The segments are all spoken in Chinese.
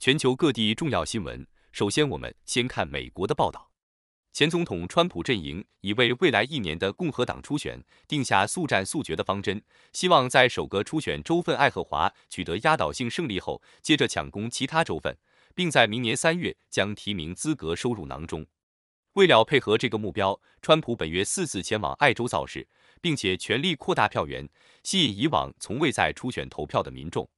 全球各地重要新闻。首先，我们先看美国的报道。前总统川普阵营已为未来一年的共和党初选定下速战速决的方针，希望在首个初选州份爱荷华取得压倒性胜利后，接着抢攻其他州份，并在明年三月将提名资格收入囊中。为了配合这个目标，川普本月四次前往爱州造势，并且全力扩大票源，吸引以往从未在初选投票的民众。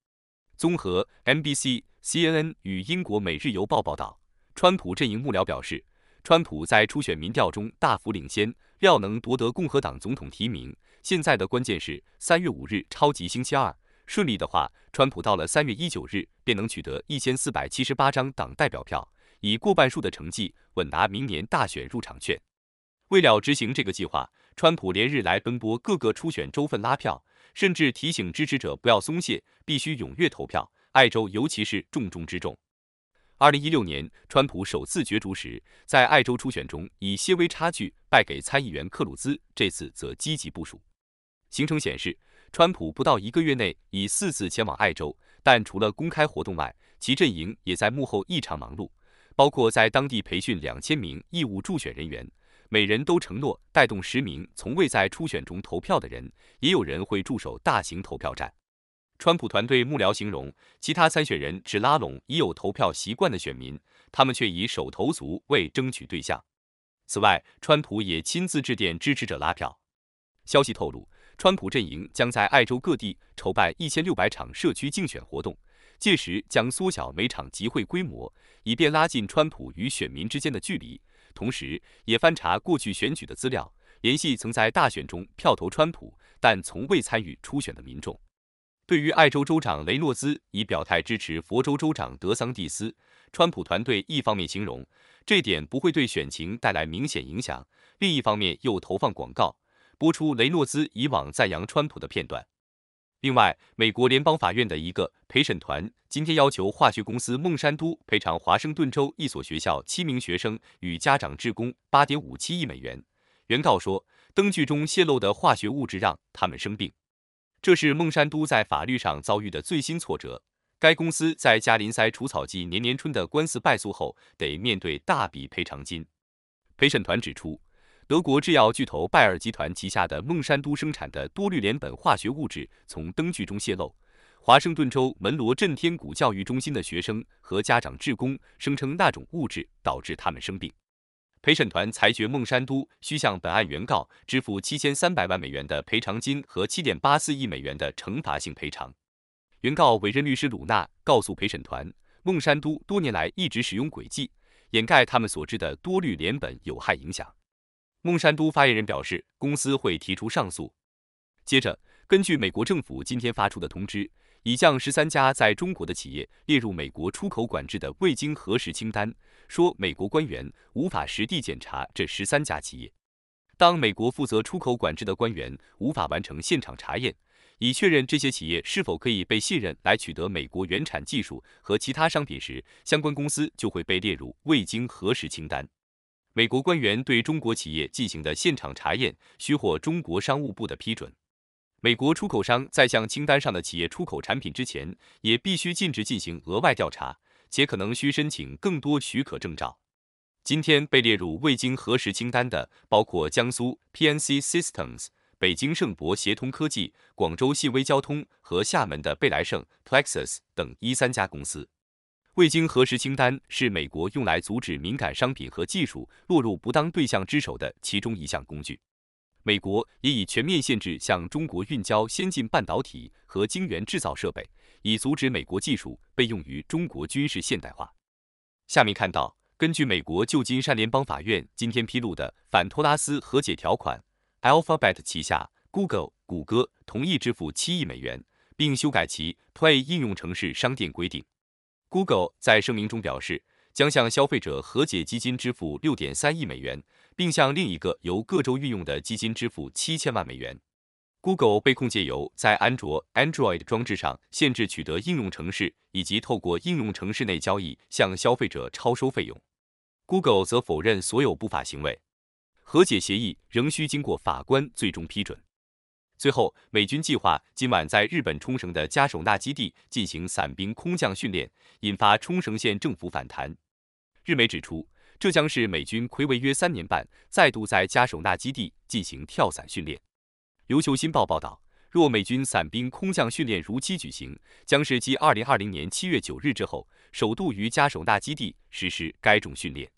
综合 NBC、CNN 与英国《每日邮报》报道，川普阵营幕僚表示，川普在初选民调中大幅领先，料能夺得共和党总统提名。现在的关键是三月五日超级星期二，顺利的话，川普到了三月一九日便能取得一千四百七十八张党代表票，以过半数的成绩稳拿明年大选入场券。为了执行这个计划，川普连日来奔波各个初选州份拉票，甚至提醒支持者不要松懈，必须踊跃投票。爱州尤其是重中之重。二零一六年，川普首次角逐时，在爱州初选中以些微差距败给参议员克鲁兹。这次则积极部署。行程显示，川普不到一个月内已四次前往爱州，但除了公开活动外，其阵营也在幕后异常忙碌，包括在当地培训两千名义务助选人员，每人都承诺带动十名从未在初选中投票的人，也有人会驻守大型投票站。川普团队幕僚形容，其他参选人只拉拢已有投票习惯的选民，他们却以手投族为争取对象。此外，川普也亲自致电支持者拉票。消息透露，川普阵营将在爱州各地筹办一千六百场社区竞选活动，届时将缩小每场集会规模，以便拉近川普与选民之间的距离。同时，也翻查过去选举的资料，联系曾在大选中票投川普但从未参与初选的民众。对于爱州州长雷诺兹已表态支持佛州州长德桑蒂斯，川普团队一方面形容这点不会对选情带来明显影响，另一方面又投放广告，播出雷诺兹以往赞扬川普的片段。另外，美国联邦法院的一个陪审团今天要求化学公司孟山都赔偿华盛顿州一所学校七名学生与家长职工八点五七亿美元。原告说，灯具中泄漏的化学物质让他们生病。这是孟山都在法律上遭遇的最新挫折。该公司在加林塞除草剂年年春的官司败诉后，得面对大笔赔偿金。陪审团指出，德国制药巨头拜耳集团旗下的孟山都生产的多氯联苯化学物质从灯具中泄漏。华盛顿州门罗镇天谷教育中心的学生和家长志工声称，那种物质导致他们生病。陪审团裁决孟山都需向本案原告支付七千三百万美元的赔偿金和七点八四亿美元的惩罚性赔偿。原告委任律师鲁纳告诉陪审团，孟山都多年来一直使用诡计掩盖他们所知的多氯联苯有害影响。孟山都发言人表示，公司会提出上诉。接着，根据美国政府今天发出的通知，已将十三家在中国的企业列入美国出口管制的未经核实清单。说美国官员无法实地检查这十三家企业。当美国负责出口管制的官员无法完成现场查验，以确认这些企业是否可以被信任来取得美国原产技术和其他商品时，相关公司就会被列入未经核实清单。美国官员对中国企业进行的现场查验需获中国商务部的批准。美国出口商在向清单上的企业出口产品之前，也必须禁止进行额外调查。且可能需申请更多许可证照。今天被列入未经核实清单的，包括江苏 PNC Systems、北京盛博协通科技、广州信威交通和厦门的贝莱盛 Plexus 等一三家公司。未经核实清单是美国用来阻止敏感商品和技术落入不当对象之手的其中一项工具。美国也已全面限制向中国运交先进半导体和晶圆制造设备。以阻止美国技术被用于中国军事现代化。下面看到，根据美国旧金山联邦法院今天披露的反托拉斯和解条款，Alphabet 旗下 Google 谷歌同意支付七亿美元，并修改其 Play 应用程式商店规定。Google 在声明中表示，将向消费者和解基金支付六点三亿美元，并向另一个由各州运用的基金支付七千万美元。Google 被控借由在安卓 Android 装置上限制取得应用程式，以及透过应用程式内交易向消费者超收费用。Google 则否认所有不法行为。和解协议仍需经过法官最终批准。最后，美军计划今晚在日本冲绳的嘉手纳基地进行伞兵空降训练，引发冲绳县政府反弹。日媒指出，这将是美军睽违约三年半再度在嘉手纳基地进行跳伞训练。琉球新报报道，若美军伞兵空降训练如期举行，将是继二零二零年七月九日之后，首度于嘉手纳基地实施该种训练。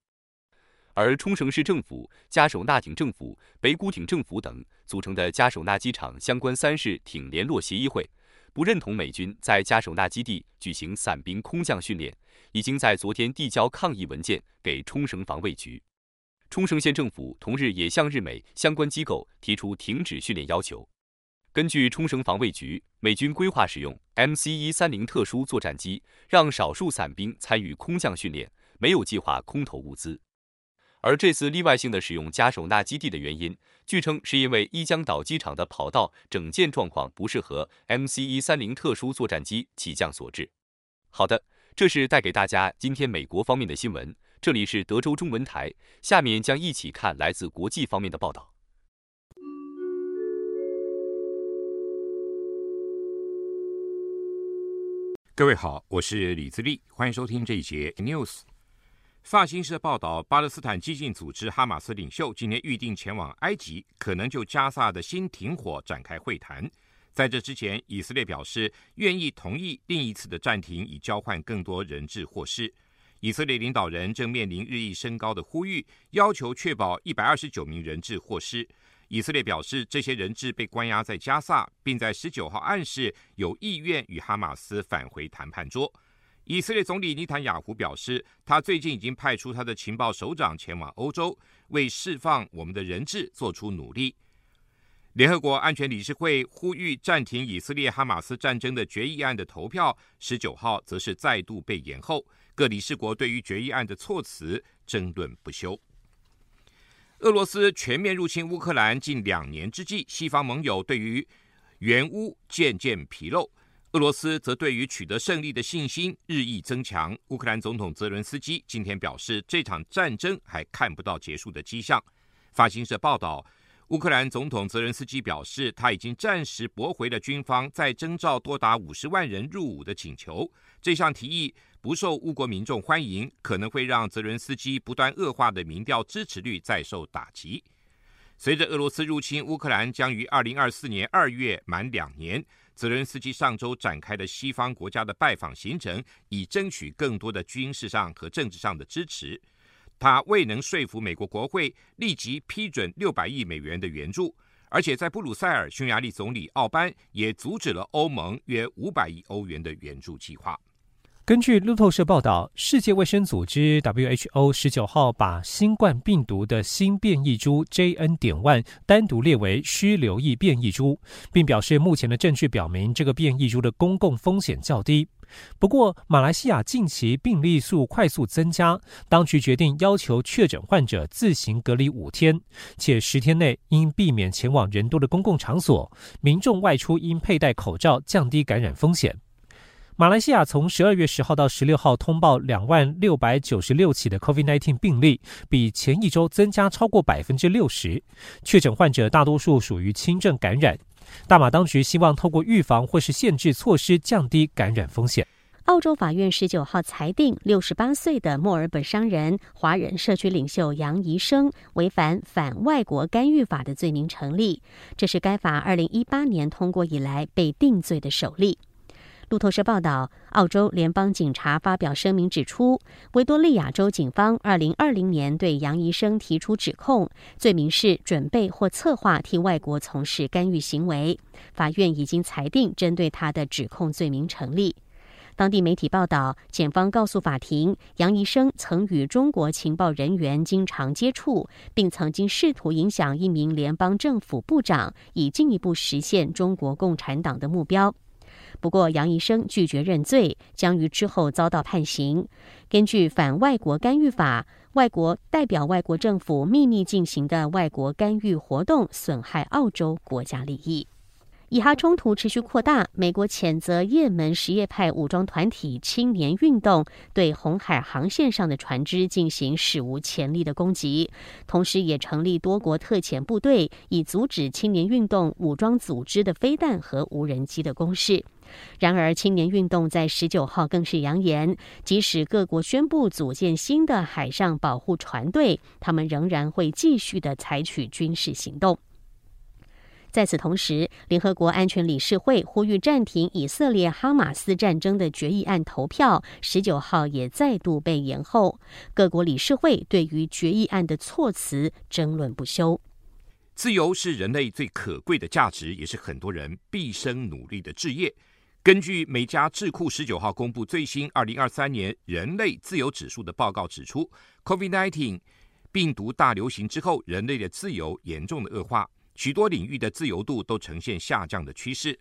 而冲绳市政府、嘉手纳町政府、北谷町政府等组成的嘉手纳机场相关三市町联络协议会，不认同美军在嘉手纳基地举行伞兵空降训练，已经在昨天递交抗议文件给冲绳防卫局。冲绳县政府同日也向日美相关机构提出停止训练要求。根据冲绳防卫局，美军规划使用 MC-130 特殊作战机，让少数伞兵参与空降训练，没有计划空投物资。而这次例外性的使用嘉手纳基地的原因，据称是因为伊江岛机场的跑道整建状况不适合 MC-130 特殊作战机起降所致。好的，这是带给大家今天美国方面的新闻。这里是德州中文台，下面将一起看来自国际方面的报道。各位好，我是李自立，欢迎收听这一节 News。法新社报道，巴勒斯坦激进组织哈马斯领袖今天预定前往埃及，可能就加萨的新停火展开会谈。在这之前，以色列表示愿意同意另一次的暂停，以交换更多人质获释。以色列领导人正面临日益升高的呼吁，要求确保一百二十九名人质获释。以色列表示，这些人质被关押在加萨，并在十九号暗示有意愿与哈马斯返回谈判桌。以色列总理尼坦雅胡表示，他最近已经派出他的情报首长前往欧洲，为释放我们的人质做出努力。联合国安全理事会呼吁暂停以色列哈马斯战争的决议案的投票，十九号则是再度被延后。各理事国对于决议案的措辞争论不休。俄罗斯全面入侵乌克兰近两年之际，西方盟友对于援乌渐渐疲弱。俄罗斯则对于取得胜利的信心日益增强。乌克兰总统泽伦斯基今天表示，这场战争还看不到结束的迹象。法新社报道，乌克兰总统泽伦斯基表示，他已经暂时驳回了军方再征召多达五十万人入伍的请求。这项提议不受乌国民众欢迎，可能会让泽伦斯基不断恶化的民调支持率再受打击。随着俄罗斯入侵乌克兰将于二零二四年二月满两年。泽伦斯基上周展开的西方国家的拜访行程，以争取更多的军事上和政治上的支持。他未能说服美国国会立即批准六百亿美元的援助，而且在布鲁塞尔，匈牙利总理奥班也阻止了欧盟约五百亿欧元的援助计划。根据路透社报道，世界卫生组织 （WHO） 十九号把新冠病毒的新变异株 JN. 点 one 单独列为需留意变异株，并表示目前的证据表明这个变异株的公共风险较低。不过，马来西亚近期病例数快速增加，当局决定要求确诊患者自行隔离五天，且十天内应避免前往人多的公共场所，民众外出应佩戴口罩，降低感染风险。马来西亚从十二月十号到十六号通报两万六百九十六起的 COVID-19 病例，比前一周增加超过百分之六十。确诊患者大多数属于轻症感染。大马当局希望透过预防或是限制措施降低感染风险。澳洲法院十九号裁定，六十八岁的墨尔本商人、华人社区领袖杨怡生违反反外国干预法的罪名成立，这是该法二零一八年通过以来被定罪的首例。路透社报道，澳洲联邦警察发表声明指出，维多利亚州警方二零二零年对杨医生提出指控，罪名是准备或策划替外国从事干预行为。法院已经裁定针对他的指控罪名成立。当地媒体报道，检方告诉法庭，杨医生曾与中国情报人员经常接触，并曾经试图影响一名联邦政府部长，以进一步实现中国共产党的目标。不过，杨医生拒绝认罪，将于之后遭到判刑。根据反外国干预法，外国代表外国政府秘密进行的外国干预活动损害澳洲国家利益。以哈冲突持续扩大，美国谴责也门什叶派武装团体青年运动对红海航线上的船只进行史无前例的攻击，同时也成立多国特遣部队，以阻止青年运动武装组织的飞弹和无人机的攻势。然而，青年运动在十九号更是扬言，即使各国宣布组建新的海上保护船队，他们仍然会继续的采取军事行动。在此同时，联合国安全理事会呼吁暂停以色列哈马斯战争的决议案投票，十九号也再度被延后。各国理事会对于决议案的措辞争论不休。自由是人类最可贵的价值，也是很多人毕生努力的志业。根据美加智库十九号公布最新二零二三年人类自由指数的报告指出，COVID-19 病毒大流行之后，人类的自由严重的恶化，许多领域的自由度都呈现下降的趋势，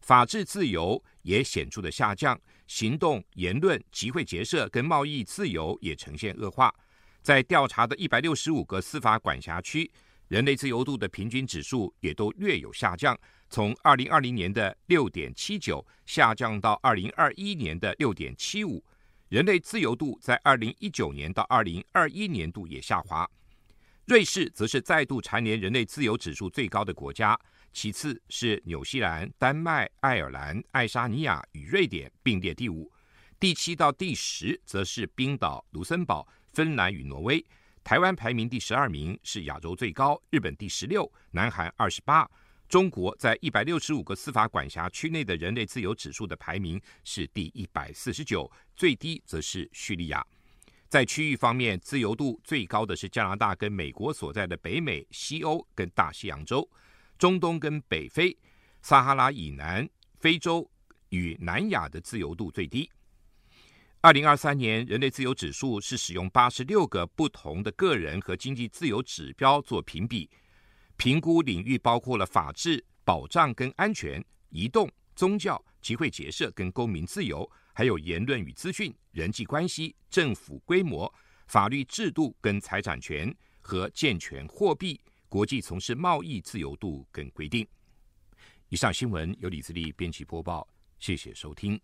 法治自由也显著的下降，行动、言论、集会结社跟贸易自由也呈现恶化。在调查的一百六十五个司法管辖区，人类自由度的平均指数也都略有下降。从二零二零年的六点七九下降到二零二一年的六点七五，人类自由度在二零一九年到二零二一年度也下滑。瑞士则是再度蝉联人类自由指数最高的国家，其次是纽西兰、丹麦、爱尔兰、爱沙尼亚与瑞典并列第五，第七到第十则是冰岛、卢森堡、芬兰与挪威。台湾排名第十二名，是亚洲最高，日本第十六，南韩二十八。中国在一百六十五个司法管辖区内的人类自由指数的排名是第一百四十九，最低则是叙利亚。在区域方面，自由度最高的是加拿大跟美国所在的北美、西欧跟大西洋洲，中东跟北非、撒哈拉以南、非洲与南亚的自由度最低。二零二三年人类自由指数是使用八十六个不同的个人和经济自由指标做评比。评估领域包括了法治、保障跟安全、移动、宗教、集会结社跟公民自由，还有言论与资讯、人际关系、政府规模、法律制度跟财产权和健全货币、国际从事贸易自由度跟规定。以上新闻由李自力编辑播报，谢谢收听。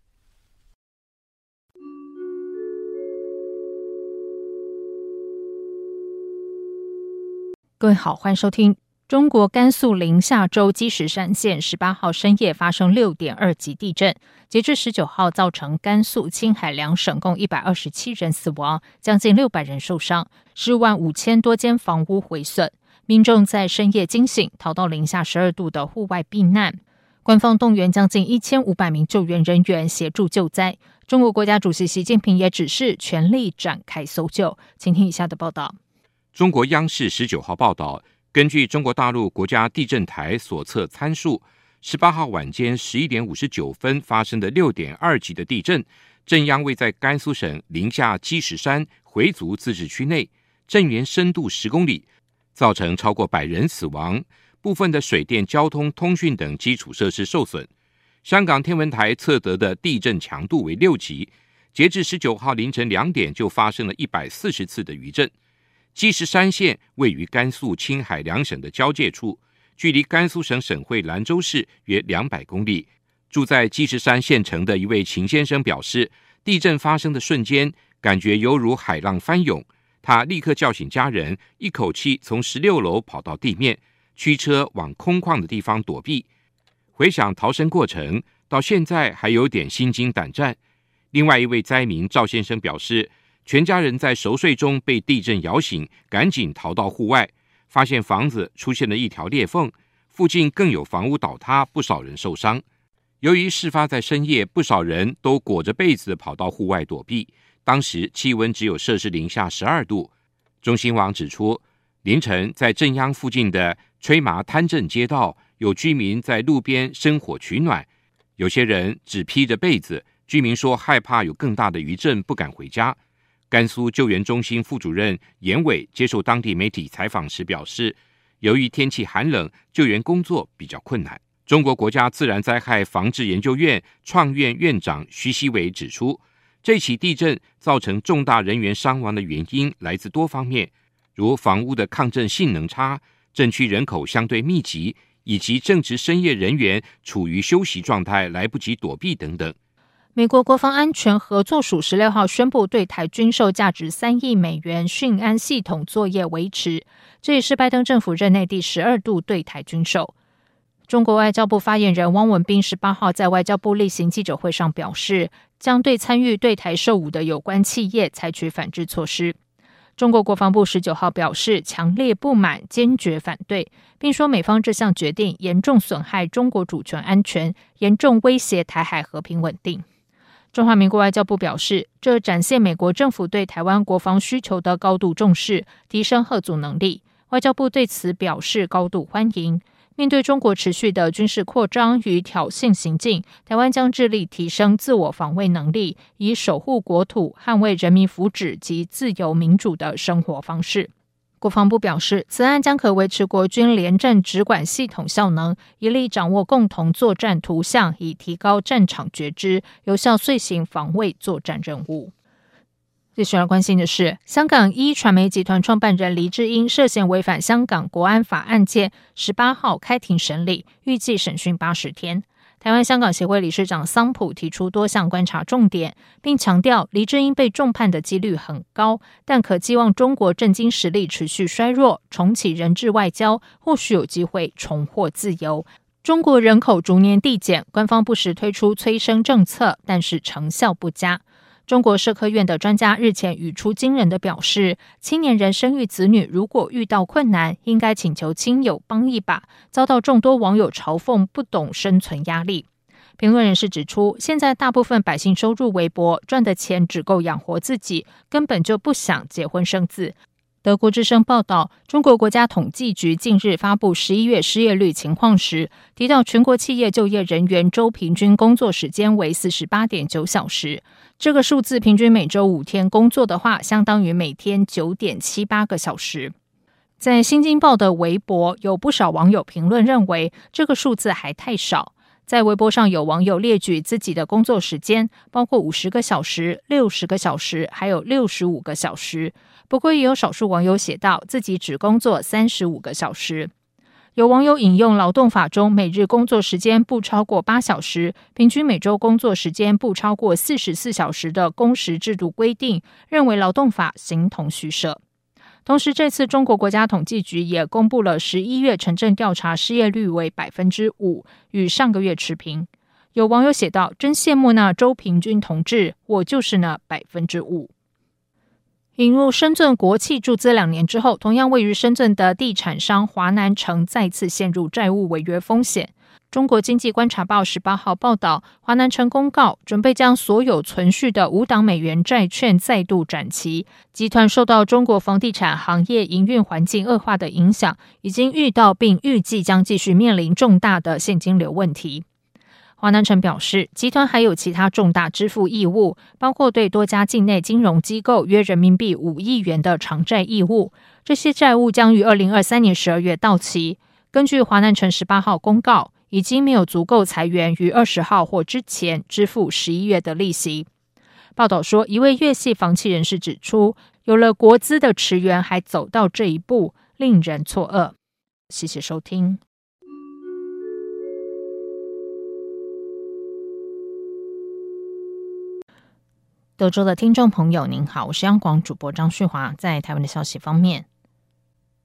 各位好，欢迎收听。中国甘肃临夏州积石山县十八号深夜发生六点二级地震，截至十九号，造成甘肃、青海两省共一百二十七人死亡，将近六百人受伤，十万五千多间房屋毁损。民众在深夜惊醒，逃到零下十二度的户外避难。官方动员将近一千五百名救援人员协助救灾。中国国家主席习近平也指示全力展开搜救。请听以下的报道。中国央视十九号报道。根据中国大陆国家地震台所测参数，十八号晚间十一点五十九分发生的六点二级的地震，震央位在甘肃省临夏积石山回族自治区内，震源深度十公里，造成超过百人死亡，部分的水电、交通、通讯等基础设施受损。香港天文台测得的地震强度为六级，截至十九号凌晨两点就发生了一百四十次的余震。积石山县位于甘肃、青海两省的交界处，距离甘肃省省会兰州市约两百公里。住在积石山县城的一位秦先生表示，地震发生的瞬间，感觉犹如海浪翻涌。他立刻叫醒家人，一口气从十六楼跑到地面，驱车往空旷的地方躲避。回想逃生过程，到现在还有点心惊胆战。另外一位灾民赵先生表示，全家人在熟睡中被地震摇醒，赶紧逃到户外，发现房子出现了一条裂缝，附近更有房屋倒塌，不少人受伤。由于事发在深夜，不少人都裹着被子跑到户外躲避。当时气温只有摄氏零下十二度。中新网指出，凌晨在镇央附近的吹麻滩镇街道，有居民在路边生火取暖，有些人只披着被子。居民说害怕有更大的余震，不敢回家。甘肃救援中心副主任严伟接受当地媒体采访时表示，由于天气寒冷，救援工作比较困难。中国国家自然灾害防治研究院创院院长徐希伟指出，这起地震造成重大人员伤亡的原因来自多方面，如房屋的抗震性能差、震区人口相对密集，以及正值深夜人员处于休息状态，来不及躲避等等。美国国防安全合作署十六号宣布，对台军售价值三亿美元讯安系统作业维持，这也是拜登政府任内第十二度对台军售。中国外交部发言人汪文斌十八号在外交部例行记者会上表示，将对参与对台售武的有关企业采取反制措施。中国国防部十九号表示强烈不满，坚决反对，并说美方这项决定严重损害中国主权安全，严重威胁台海和平稳定。中华民国外交部表示，这展现美国政府对台湾国防需求的高度重视，提升吓阻能力。外交部对此表示高度欢迎。面对中国持续的军事扩张与挑衅行径，台湾将致力提升自我防卫能力，以守护国土、捍卫人民福祉及自由民主的生活方式。国防部表示，此案将可维持国军联战直管系统效能，以利掌握共同作战图像，以提高战场觉知，有效遂行防卫作战任务。最需要关心的是，香港一传媒集团创办人黎智英涉嫌违反香港国安法案件，十八号开庭审理，预计审讯八十天。台湾香港协会理事长桑普提出多项观察重点，并强调黎智英被重判的几率很高，但可寄望中国政经实力持续衰弱，重启人质外交，或许有机会重获自由。中国人口逐年递减，官方不时推出催生政策，但是成效不佳。中国社科院的专家日前语出惊人的表示，青年人生育子女如果遇到困难，应该请求亲友帮一把，遭到众多网友嘲讽不懂生存压力。评论人士指出，现在大部分百姓收入微薄，赚的钱只够养活自己，根本就不想结婚生子。德国之声报道，中国国家统计局近日发布十一月失业率情况时，提到全国企业就业人员周平均工作时间为四十八点九小时。这个数字平均每周五天工作的话，相当于每天九点七八个小时。在《新京报》的微博，有不少网友评论认为，这个数字还太少。在微博上，有网友列举自己的工作时间，包括五十个小时、六十个小时，还有六十五个小时。不过，也有少数网友写道自己只工作三十五个小时。有网友引用劳动法中每日工作时间不超过八小时，平均每周工作时间不超过四十四小时的工时制度规定，认为劳动法形同虚设。同时，这次中国国家统计局也公布了十一月城镇调查失业率为百分之五，与上个月持平。有网友写道：“真羡慕那周平均同志，我就是那百分之五。”引入深圳国企注资两年之后，同样位于深圳的地产商华南城再次陷入债务违约风险。中国经济观察报十八号报道，华南城公告准备将所有存续的五档美元债券再度展期。集团受到中国房地产行业营运环境恶化的影响，已经遇到并预计将继续面临重大的现金流问题。华南城表示，集团还有其他重大支付义务，包括对多家境内金融机构约人民币五亿元的偿债义务。这些债务将于二零二三年十二月到期。根据华南城十八号公告。已经没有足够财源于二十号或之前支付十一月的利息。报道说，一位粤系房企人士指出，有了国资的驰援还走到这一步，令人错愕。谢谢收听。德州的听众朋友，您好，我是央广主播张旭华，在台湾的消息方面。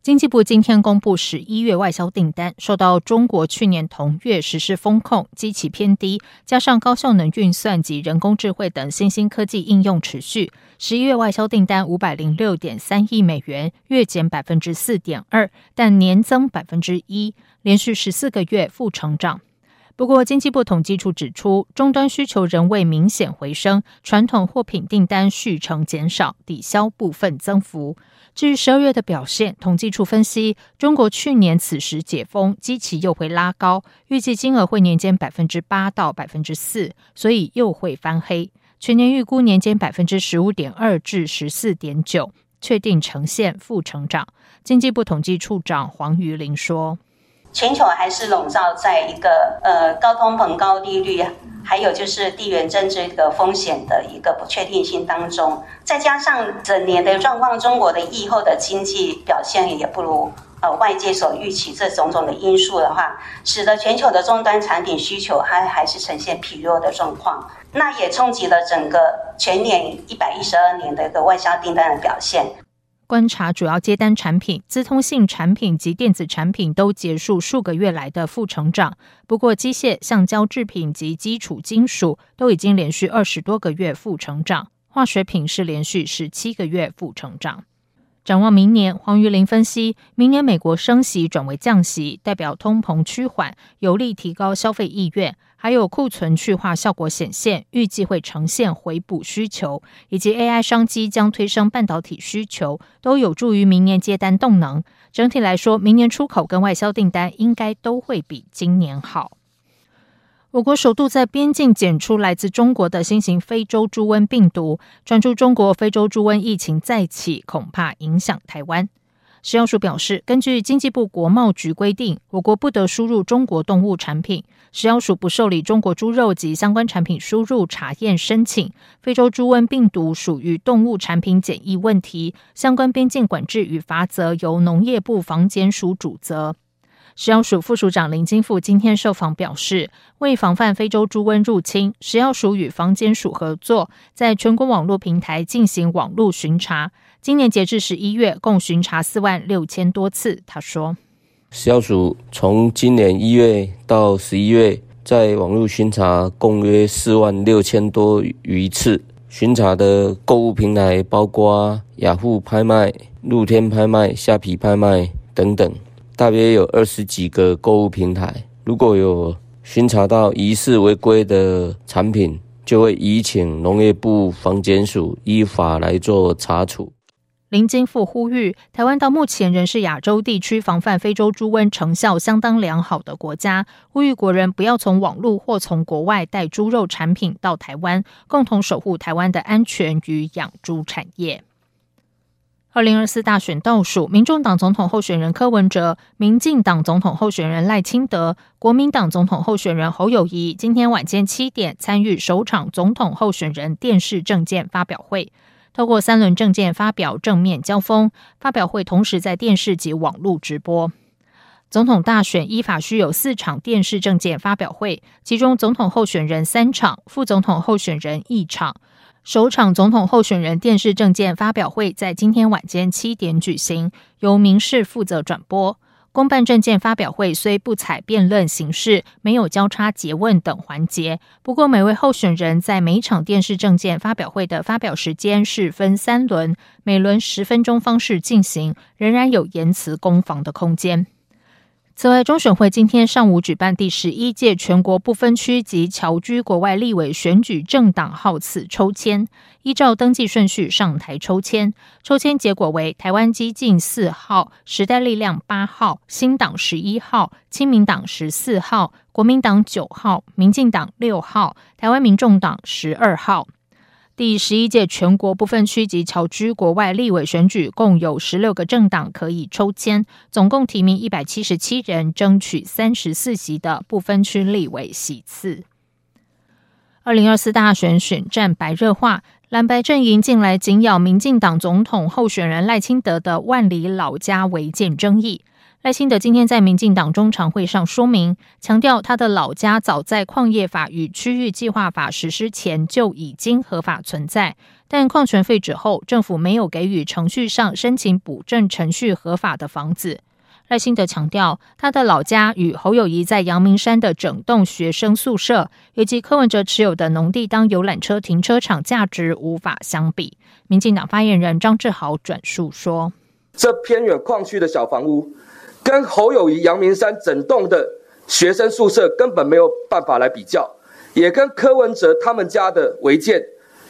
经济部今天公布十一月外销订单，受到中国去年同月实施风控、机器偏低，加上高效能运算及人工智慧等新兴科技应用持续，十一月外销订单五百零六点三亿美元，月减百分之四点二，但年增百分之一，连续十四个月负成长。不过，经济部统计处指出，终端需求仍未明显回升，传统货品订单续呈减少，抵消部分增幅。至于十二月的表现，统计处分析，中国去年此时解封，基期又会拉高，预计金额会年减百分之八到百分之四，所以又会翻黑。全年预估年减百分之十五点二至十四点九，确定呈现负成长。经济部统计处长黄瑜林说。全球还是笼罩在一个呃高通膨、高利率，还有就是地缘政治的风险的一个不确定性当中，再加上整年的状况，中国的疫后的经济表现也不如呃外界所预期这种种的因素的话，使得全球的终端产品需求还还是呈现疲弱的状况，那也冲击了整个全年一百一十二年的一个外销订单的表现。观察主要接单产品，资通信产品及电子产品都结束数个月来的负成长。不过，机械、橡胶制品及基础金属都已经连续二十多个月负成长，化学品是连续十七个月负成长。展望明年，黄玉玲分析，明年美国升息转为降息，代表通膨趋缓，有利提高消费意愿，还有库存去化效果显现，预计会呈现回补需求，以及 AI 商机将推升半导体需求，都有助于明年接单动能。整体来说，明年出口跟外销订单应该都会比今年好。我国首度在边境检出来自中国的新型非洲猪瘟病毒，传出中国非洲猪瘟疫情再起，恐怕影响台湾。食药署表示，根据经济部国贸局规定，我国不得输入中国动物产品。食药署不受理中国猪肉及相关产品输入查验申请。非洲猪瘟病毒属于动物产品检疫问题，相关边境管制与罚则由农业部防检署主责。食药署副署长林金富今天受访表示，为防范非洲猪瘟入侵，食药署与防检署合作，在全国网络平台进行网络巡查。今年截至十一月，共巡查四万六千多次。他说，食药署从今年一月到十一月，在网络巡查共约四万六千多余次。巡查的购物平台包括雅虎拍卖、露天拍卖、虾皮拍卖等等。大约有二十几个购物平台，如果有巡查到疑似违规的产品，就会移请农业部防检署依法来做查处。林金富呼吁，台湾到目前仍是亚洲地区防范非洲猪瘟成效相当良好的国家，呼吁国人不要从网络或从国外带猪肉产品到台湾，共同守护台湾的安全与养猪产业。二零二四大选倒数，民众党总统候选人柯文哲、民进党总统候选人赖清德、国民党总统候选人侯友谊今天晚间七点参与首场总统候选人电视政见发表会，透过三轮政见发表正面交锋。发表会同时在电视及网络直播。总统大选依法需有四场电视政见发表会，其中总统候选人三场，副总统候选人一场。首场总统候选人电视政见发表会在今天晚间七点举行，由民视负责转播。公办政见发表会虽不采辩论形式，没有交叉诘问等环节，不过每位候选人在每场电视政见发表会的发表时间是分三轮，每轮十分钟方式进行，仍然有言辞攻防的空间。此外，中选会今天上午举办第十一届全国不分区及侨居国外立委选举政党号次抽签，依照登记顺序上台抽签。抽签结果为：台湾基进四号、时代力量八号、新党十一号、亲民党十四号、国民党九号、民进党六号、台湾民众党十二号。第十一届全国不分区及侨居国外立委选举，共有十六个政党可以抽签，总共提名一百七十七人，争取三十四席的不分区立委席次。二零二四大选选战白热化，蓝白阵营近来紧咬民进党总统候选人赖清德的万里老家违建争议。赖清德今天在民进党中常会上说明，强调他的老家早在矿业法与区域计划法实施前就已经合法存在，但矿权废止后，政府没有给予程序上申请补正程序合法的房子。赖清德强调，他的老家与侯友宜在阳明山的整栋学生宿舍，以及柯文哲持有的农地当游览车停车场价值无法相比。民进党发言人张志豪转述说：“这偏远矿区的小房屋。”跟侯友谊阳明山整栋的学生宿舍根本没有办法来比较，也跟柯文哲他们家的违建，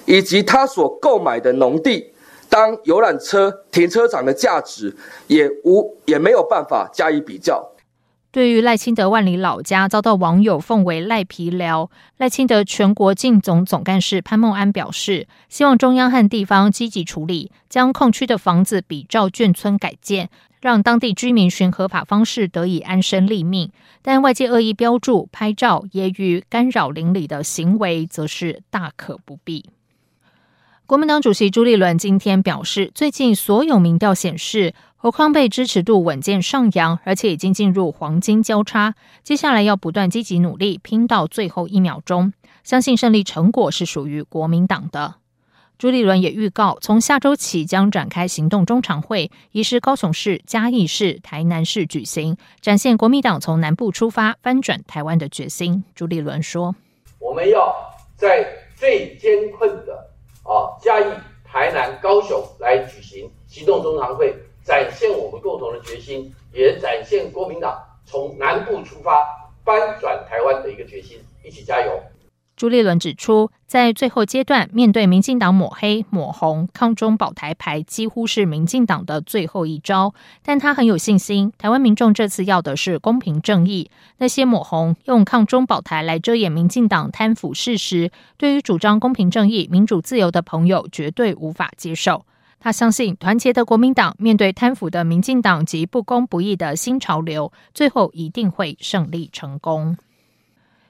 以及他所购买的农地当游览车停车场的价值，也无也没有办法加以比较。对于赖清德万里老家遭到网友奉为赖皮寮，赖清德全国竞总总干事潘孟安表示，希望中央和地方积极处理，将矿区的房子比照眷村改建。让当地居民寻合法方式得以安身立命，但外界恶意标注、拍照、揶揄、干扰邻里的行为，则是大可不必。国民党主席朱立伦今天表示，最近所有民调显示，侯康被支持度稳健上扬，而且已经进入黄金交叉。接下来要不断积极努力，拼到最后一秒钟，相信胜利成果是属于国民党的。朱立伦也预告，从下周起将展开行动中常会，移师高雄市、嘉义市、台南市举行，展现国民党从南部出发翻转台湾的决心。朱立伦说：“我们要在最艰困的。”啊，嘉义、台南、高雄来举行行动中常会，展现我们共同的决心，也展现国民党从南部出发翻转台湾的一个决心，一起加油。朱立伦指出，在最后阶段，面对民进党抹黑、抹红、抗中保台牌，几乎是民进党的最后一招。但他很有信心，台湾民众这次要的是公平正义。那些抹红、用抗中保台来遮掩民进党贪腐事实，对于主张公平正义、民主自由的朋友，绝对无法接受。他相信，团结的国民党面对贪腐的民进党及不公不义的新潮流，最后一定会胜利成功。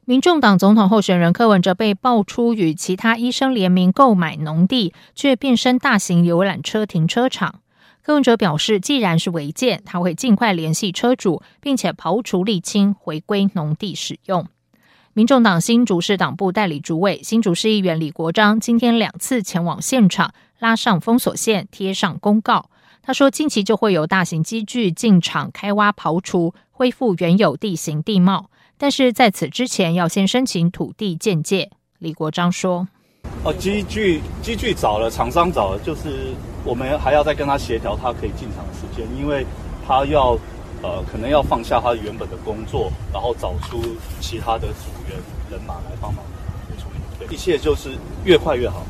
民众党总统候选人柯文哲被爆出与其他医生联名购买农地，却变身大型游览车停车场。柯文哲表示，既然是违建，他会尽快联系车主，并且刨除沥青，回归农地使用。民众党新竹市党部代理主委、新竹市议员李国章今天两次前往现场，拉上封锁线，贴上公告。他说，近期就会有大型机具进场开挖刨除，恢复原有地形地貌。但是在此之前，要先申请土地鉴界。李国章说：“哦，机具机具找了，厂商找了，就是我们还要再跟他协调，他可以进场的时间，因为他要呃，可能要放下他原本的工作，然后找出其他的组员人马来帮忙处理。一切就是越快越好。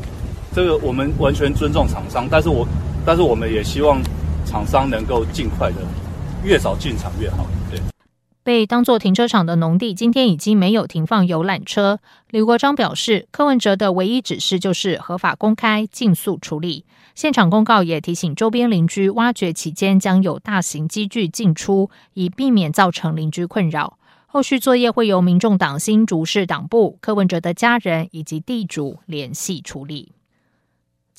这个我们完全尊重厂商，但是我但是我们也希望厂商能够尽快的，越早进场越好。对。”被当作停车场的农地，今天已经没有停放游览车。李国章表示，柯文哲的唯一指示就是合法公开，尽速处理。现场公告也提醒周边邻居，挖掘期间将有大型机具进出，以避免造成邻居困扰。后续作业会由民众党新竹市党部、柯文哲的家人以及地主联系处理。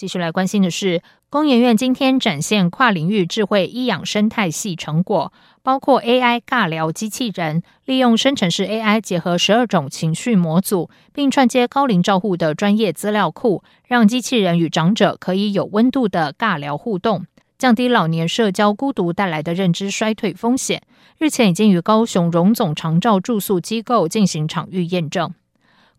继续来关心的是，工研院今天展现跨领域智慧医养生态系成果，包括 AI 尬聊机器人，利用生成式 AI 结合十二种情绪模组，并串接高龄照护的专业资料库，让机器人与长者可以有温度的尬聊互动，降低老年社交孤独带来的认知衰退风险。日前已经与高雄荣总长照住宿机构进行场域验证。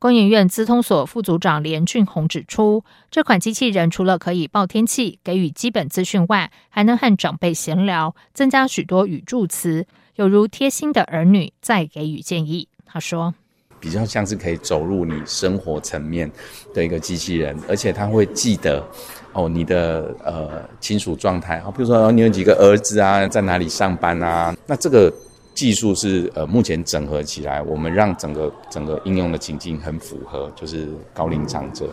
工研院资通所副组长连俊宏指出，这款机器人除了可以报天气、给予基本资讯外，还能和长辈闲聊，增加许多语助词，有如贴心的儿女在给予建议。他说，比较像是可以走入你生活层面的一个机器人，而且他会记得哦你的呃亲属状态啊，比如说你有几个儿子啊，在哪里上班啊，那这个。技术是呃，目前整合起来，我们让整个整个应用的情境很符合，就是高龄长者。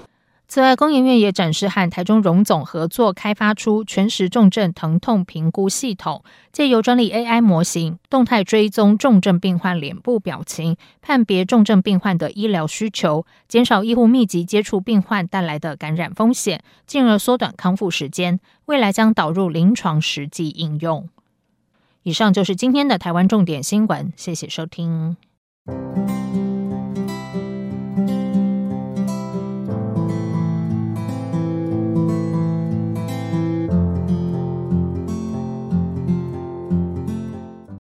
此外，工研院也展示和台中荣总合作开发出全时重症疼痛评估系统，借由专利 AI 模型，动态追踪重症病患脸部表情，判别重症病患的医疗需求，减少医护密集接触病患带来的感染风险，进而缩短康复时间。未来将导入临床实际应用。以上就是今天的台湾重点新闻，谢谢收听。